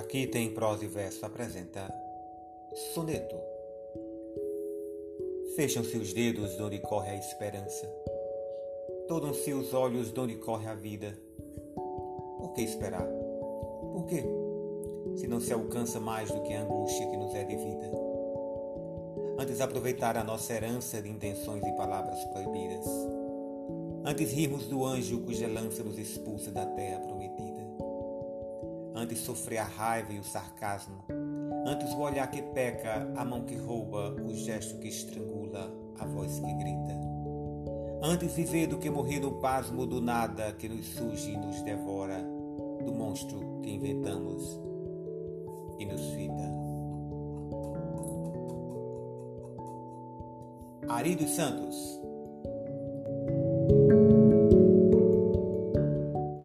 que tem prosa e verso apresenta Soneto. Fecham-se os dedos de onde corre a esperança. Todam-se os olhos de onde corre a vida. Por que esperar? Por quê? Se não se alcança mais do que a angústia que nos é devida. Antes aproveitar a nossa herança de intenções e palavras proibidas. Antes rirmos do anjo cuja lança nos expulsa da terra prometida antes sofrer a raiva e o sarcasmo, antes o olhar que peca, a mão que rouba, o gesto que estrangula, a voz que grita. Antes viver do que morrer no pasmo do nada que nos surge e nos devora, do monstro que inventamos e nos fita. Ari dos Santos